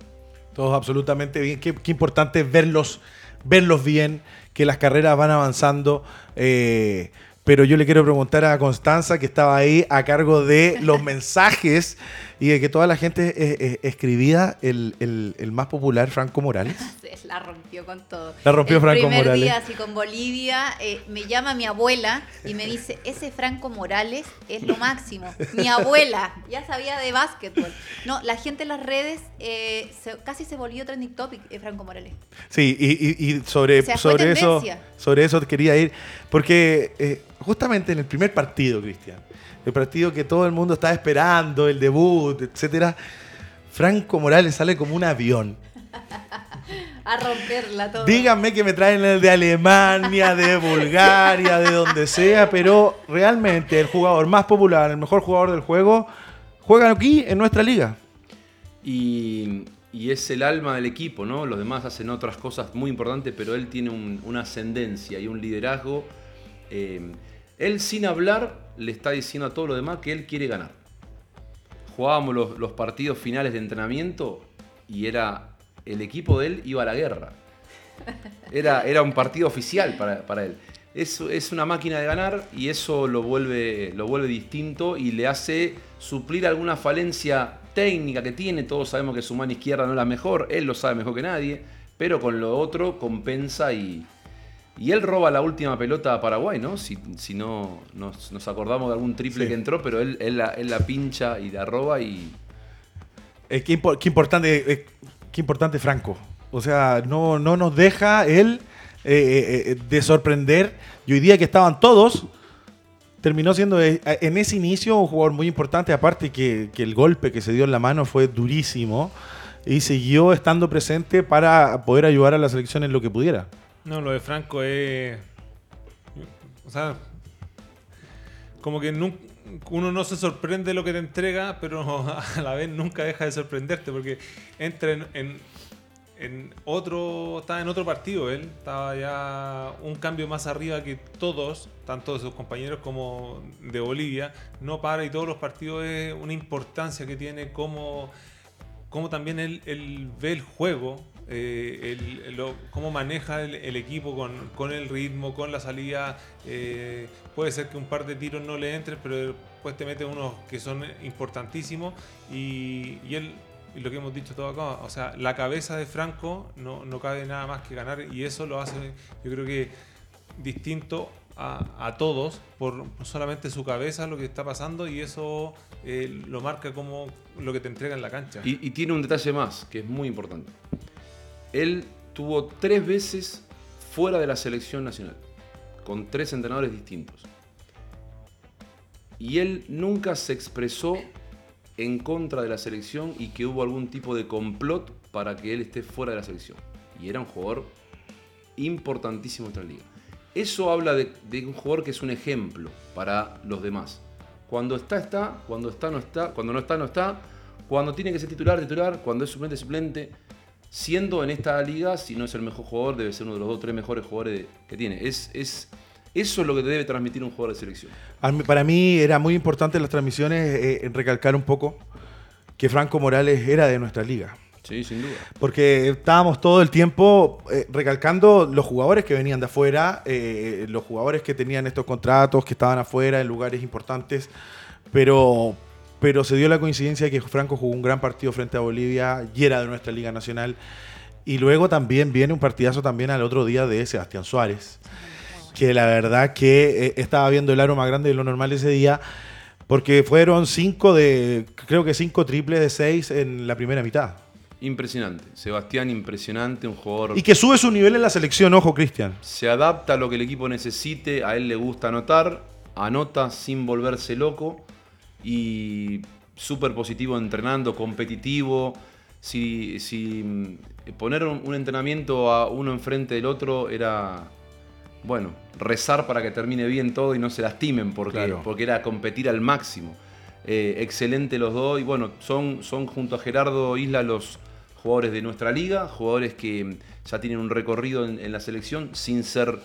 Todos absolutamente bien. Qué, importante verlos, verlos bien, que las carreras van avanzando. eh, pero yo le quiero preguntar a Constanza, que estaba ahí a cargo de los mensajes y de que toda la gente eh, eh, escribía el, el- el más popular, Franco Morales. La rompió con todo. La rompió el Franco primer Morales. día, así con Bolivia, eh, me llama mi abuela y me dice, ese Franco Morales es lo máximo. Mi abuela ya sabía de básquetbol. No, la gente en las redes eh, se- casi se volvió trending topic, eh, Franco Morales. Sí, y, y- y sobre, O sea, fue sobre, eso, tendencia. Sobre eso quería ir, porque eh, justamente en el primer partido, Cristian, el partido que todo el mundo estaba esperando, el debut, etcétera, Franco Morales sale como un avión. A romperla todo. Díganme que me traen el de Alemania, de Bulgaria, de donde sea, pero realmente el jugador más popular, el mejor jugador del juego, juega aquí en nuestra liga. Y, y es el alma del equipo, ¿no? Los demás hacen otras cosas muy importantes, pero él tiene un- una ascendencia y un liderazgo. Eh, él sin hablar le está diciendo a todos los demás que él quiere ganar. Jugábamos los, los partidos finales de entrenamiento y era el equipo de él iba a la guerra. Era, era un partido oficial para, para él. Es, es una máquina de ganar y eso lo vuelve, lo vuelve distinto y le hace suplir alguna falencia técnica que tiene. Todos sabemos que su mano izquierda no es la mejor, él lo sabe mejor que nadie, pero con lo otro compensa y, y él roba la última pelota a Paraguay, ¿no? Si, si no nos, nos acordamos de algún triple Sí. que entró, pero él, él la, él la pincha y la roba y, Eh, qué, impo- qué importante, eh, qué importante Franco. O sea, no, no nos deja él eh, eh, de sorprender. Y hoy día que estaban todos, terminó siendo eh, en ese inicio un jugador muy importante. Aparte que, que el golpe que se dio en la mano fue durísimo. Y siguió estando presente para poder ayudar a la selección en lo que pudiera. No, lo de Franco es. O sea. Como que uno no se sorprende de lo que te entrega, pero a la vez nunca deja de sorprenderte porque entra en, en, en otro. Estaba en otro partido él. Estaba ya un cambio más arriba que todos, tanto de sus compañeros como de Bolivia. No para y todos los partidos es una importancia que tiene como cómo también él, él ve el juego, eh, lo- cómo maneja el, el equipo con, con el ritmo, con la salida. eh, puede ser que un par de tiros no le entren, pero después te mete unos que son importantísimos. Y, y él, y lo que hemos dicho todo acá, o sea, la cabeza de Franco no, no cabe nada más que ganar y eso lo hace, yo creo que distinto a, a todos por solamente su cabeza lo que está pasando y eso eh, lo marca como lo que te entrega en la cancha. Y, y tiene un detalle más, que es muy importante. Él tuvo tres veces fuera de la selección nacional, con tres entrenadores distintos. Y él nunca se expresó en contra de la selección y que hubo algún tipo de complot para que él esté fuera de la selección. Y era un jugador importantísimo en nuestra liga. Eso habla de, un jugador que es un ejemplo para los demás. Cuando está, está, cuando está, no está, cuando no está, no está, cuando tiene que ser titular, titular, cuando es suplente, suplente. Siendo en esta liga, si no es el mejor jugador, debe ser uno de los dos tres mejores jugadores que tiene. Es, eso es lo que debe transmitir un jugador de selección. Mí- Para mí era muy importante en las transmisiones eh, recalcar un poco que Franco Morales era de nuestra liga. Sí, sin duda. Porque estábamos todo el tiempo eh, recalcando los jugadores que venían de afuera, eh, los jugadores que tenían estos contratos, que estaban afuera en lugares importantes, pero, pero se dio la coincidencia de que Franco jugó un gran partido frente a Bolivia y era de nuestra Liga Nacional. Y luego también viene un partidazo también al otro día de Sebastián Suárez, que la verdad que eh, estaba viendo el aro más grande de lo normal ese día, porque fueron cinco de, creo que cinco triples de seis en la primera mitad. Impresionante. Sebastián, impresionante, un jugador. Y que sube su nivel en la selección, ojo, Cristian. Se adapta a lo que el equipo necesite, a él le gusta anotar, anota sin volverse loco y súper positivo entrenando, competitivo. Si, si mm, poner un, un entrenamiento a uno enfrente del otro era, bueno, rezar para que termine bien todo y no se lastimen, porque, Claro. porque era competir al máximo. Eh, excelente los dos y bueno, son, son junto a Gerardo Isla los jugadores de nuestra liga, jugadores que ya tienen un recorrido en, en la selección sin ser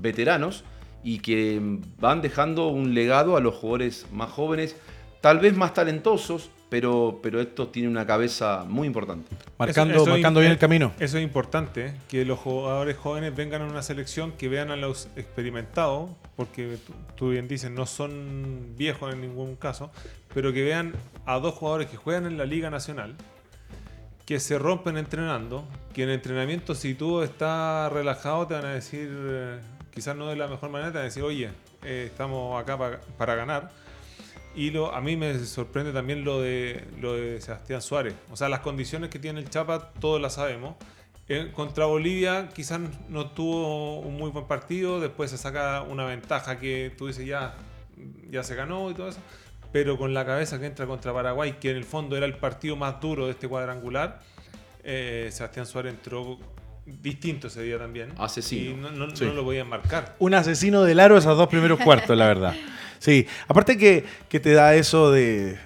veteranos y que van dejando un legado a los jugadores más jóvenes, tal vez más talentosos, pero, pero estos tienen una cabeza muy importante. Marcando, Eso- eso marcando es- bien el camino. Eso es importante, que los jugadores jóvenes vengan a una selección, que vean a los experimentados, porque tú, bien dices, no son viejos en ningún caso, pero que vean a dos jugadores que juegan en la Liga Nacional, que se rompen entrenando, que en entrenamiento si tú estás relajado te van a decir, eh, quizás no de la mejor manera, te van a decir, oye, eh, estamos acá pa- para ganar. Y lo, a mí me sorprende también lo de, lo de Sebastián Suárez. O sea, las condiciones que tiene el Chapa, todos las sabemos. Eh, contra Bolivia quizás no tuvo un muy buen partido, después se saca una ventaja que tú dices ya, ya se ganó y todo eso. Pero con la cabeza que entra contra Paraguay, que en el fondo era el partido más duro de este cuadrangular, eh, Sebastián Suárez entró distinto ese día también. Asesino. Y no, no- Sí. no lo podían marcar. Un asesino del aro esos dos primeros cuartos, la verdad. Sí, aparte que, que te da eso de,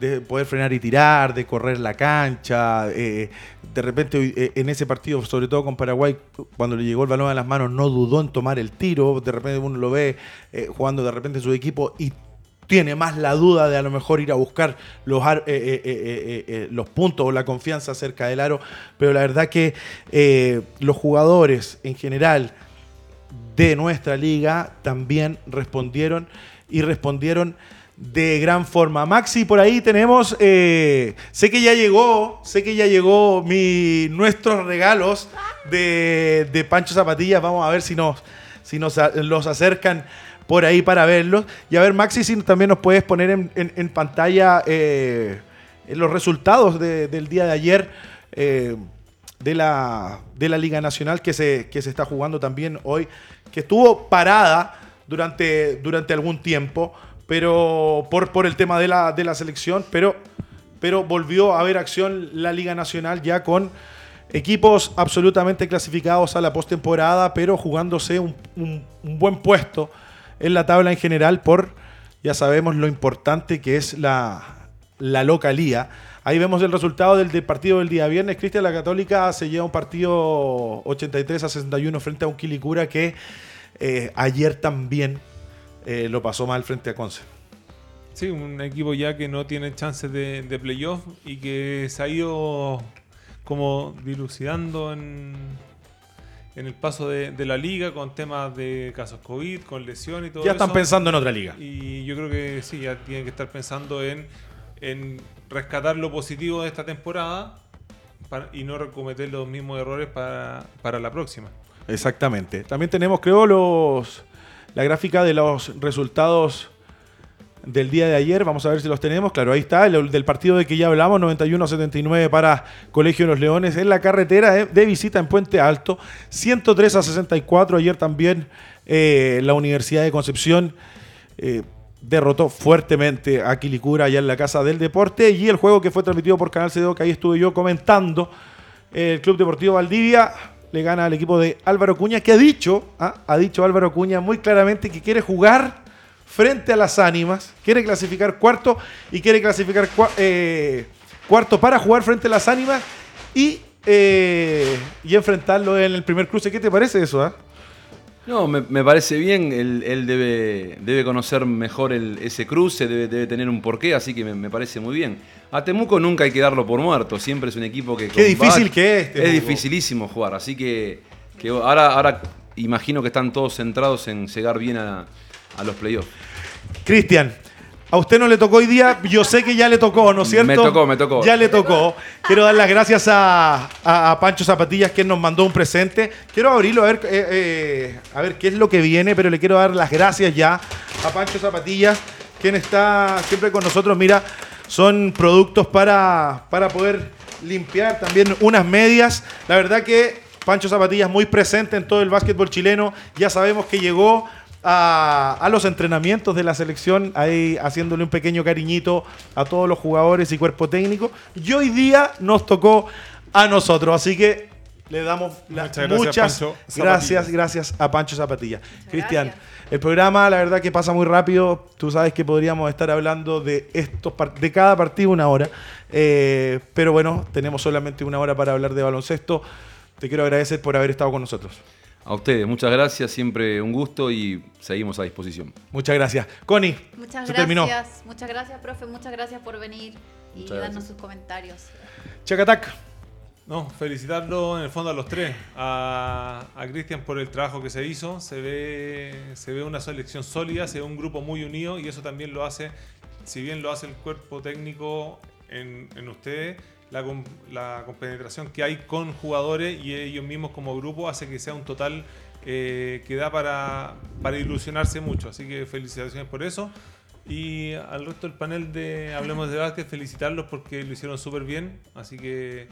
de poder frenar y tirar, de correr la cancha. eh, de repente eh, en ese partido, sobre todo con Paraguay, cuando le llegó el balón a las manos, no dudó en tomar el tiro. De repente uno lo ve eh, jugando de repente su equipo y tiene más la duda de a lo mejor ir a buscar los, eh, eh, eh, los puntos o la confianza cerca del aro. Pero la verdad que los jugadores en general de nuestra liga también respondieron y respondieron de gran forma. Maxi, por ahí tenemos, sé que ya llegó, sé que ya llegó mi, nuestros regalos de, de Pancho Zapatillas. Vamos a ver si nos, si nos los acercan por ahí para verlos. Y a ver, Maxi, si también nos puedes poner en, en- en pantalla eh, los resultados de- del día de ayer. eh, de la, de la Liga Nacional que se, que se está jugando también hoy, que estuvo parada durante, durante algún tiempo, pero por, por el tema de la, de la selección, pero, pero volvió a haber acción la Liga Nacional ya con equipos absolutamente clasificados a la postemporada, pero jugándose un, un- un buen puesto en la tabla en general por, ya sabemos, lo importante que es la, la localía. Ahí vemos el resultado del, partido del día viernes. Cristian La Católica se lleva un partido 83 a 61 frente a un Quilicura que eh, ayer también eh, lo pasó mal frente a Conce. Sí, un equipo ya que no tiene chances de, de playoff y que se ha ido como dilucidando en, en el paso de, de la liga con temas de casos COVID, con lesiones y todo Ya están eso. pensando en otra liga. Y yo creo que sí, ya tienen que estar pensando en, en rescatar lo positivo de esta temporada para- y no cometer los mismos errores para, para la próxima. Exactamente. También tenemos, creo, los la gráfica de los resultados del día de ayer. Vamos a ver si los tenemos. Claro, ahí está, el del partido de que ya hablamos, 91-79 para Colegio de los Leones en la carretera de, de visita en Puente Alto. 103 a 64 ayer también eh, la Universidad de Concepción. eh, derrotó fuertemente a Quilicura allá en la Casa del Deporte y el juego que fue transmitido por Canal CDO, que ahí estuve yo comentando, el Club Deportivo Valdivia le gana al equipo de Álvaro Cuña, que ha dicho, ah, ha dicho Álvaro Cuña muy claramente que quiere jugar frente a las ánimas, quiere clasificar cuarto y quiere clasificar cua- eh, cuarto para jugar frente a las ánimas y, eh, y enfrentarlo en el primer cruce. ¿Qué te parece eso? ah? No, me, me parece bien. Él, él debe, debe conocer mejor el- ese cruce, debe, debe tener un porqué, así que me, me parece muy bien. A Temuco nunca hay que darlo por muerto. Siempre es un equipo que. Qué difícil que es, Es Temuco. dificilísimo jugar, así que, que ahora, ahora imagino que están todos centrados en llegar bien a, a los playoffs. Cristian, a usted no le tocó hoy día, yo sé que ya le tocó, ¿no es cierto? Me tocó, me tocó. Ya le tocó. Quiero dar las gracias a, a- a Pancho Zapatillas, que nos mandó un presente. Quiero abrirlo a ver, eh, eh, a ver qué es lo que viene, pero le quiero dar las gracias ya a Pancho Zapatillas, quien está siempre con nosotros. Mira, son productos para, para poder limpiar también unas medias. La verdad que Pancho Zapatillas muy presente en todo el básquetbol chileno. Ya sabemos que llegó a, a los entrenamientos de la selección, ahí haciéndole un pequeño cariñito a todos los jugadores y cuerpo técnico. Y hoy día nos tocó a nosotros, así que le damos las Muchas gracias, muchas gracias, gracias a Pancho Zapatilla. Cristian, gracias. el programa la verdad que pasa muy rápido. Tú sabes que podríamos estar hablando de estos de cada partido una hora, Eh, pero bueno, tenemos solamente una hora para hablar de baloncesto. Te quiero agradecer por haber estado con nosotros. A ustedes, muchas gracias, siempre un gusto y seguimos a disposición. Muchas gracias. Connie, Muchas se terminó. gracias. Muchas gracias, profe. Muchas gracias por venir y Muchas darnos gracias. sus comentarios. Chacatac. No, felicitarlo en el fondo a los tres. A, a Cristian por el trabajo que se hizo. Se ve, se ve una selección sólida, se ve un grupo muy unido y eso también lo hace, si bien lo hace el cuerpo técnico en, en ustedes, la, la compenetración que hay con jugadores y ellos mismos como grupo hace que sea un total eh, que da para, para ilusionarse mucho. Así que felicitaciones por eso. Y al resto del panel de Hablemos de Básquet, felicitarlos porque lo hicieron súper bien. Así que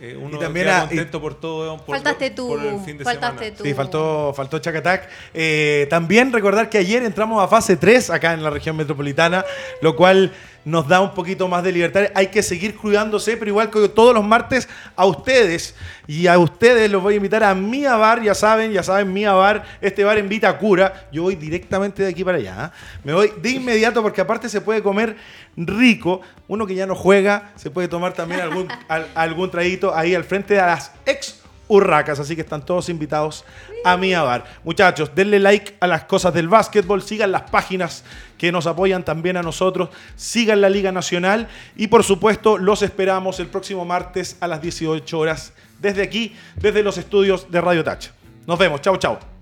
eh, uno Y también queda a- contento por todo. Por, Faltaste tú. por el fin de faltaste semana. tú. Sí, faltó, faltó Chacatac. Eh, también recordar que ayer entramos a fase 3 acá en la región metropolitana, lo cual nos da un poquito más de libertad. Hay que seguir cuidándose, pero igual que todos los martes, a ustedes y a ustedes los voy a invitar a Mía Bar, ya saben, ya saben, Mía Bar, este bar en Vitacura. Yo voy directamente de aquí para allá. ¿eh? Me voy de inmediato porque aparte se puede comer rico. Uno que ya no juega, se puede tomar también algún, al- algún traguito ahí al frente de las ex Urracas, así que están todos invitados a mi bar. Muchachos, denle like a las cosas del básquetbol, sigan las páginas que nos apoyan también a nosotros, sigan la Liga Nacional y por supuesto los esperamos el próximo martes a las 18 horas desde aquí, desde los estudios de Radio Touch. Nos vemos, chao, chao.